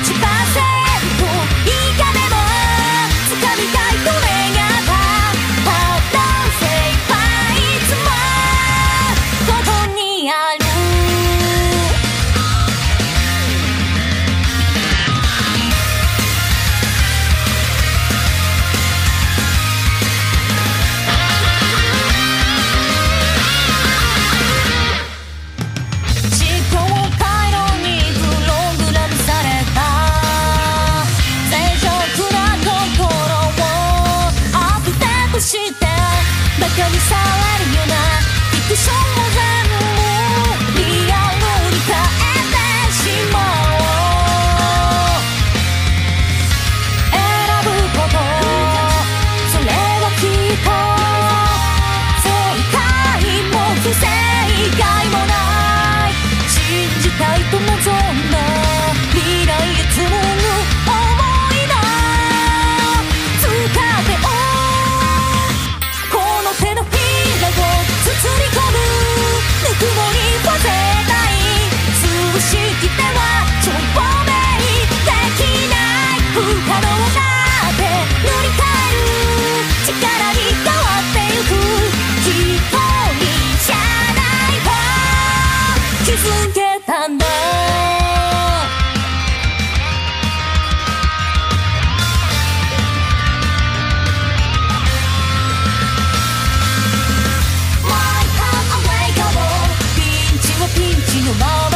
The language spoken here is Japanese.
一番づけたんだピンチはピンチの前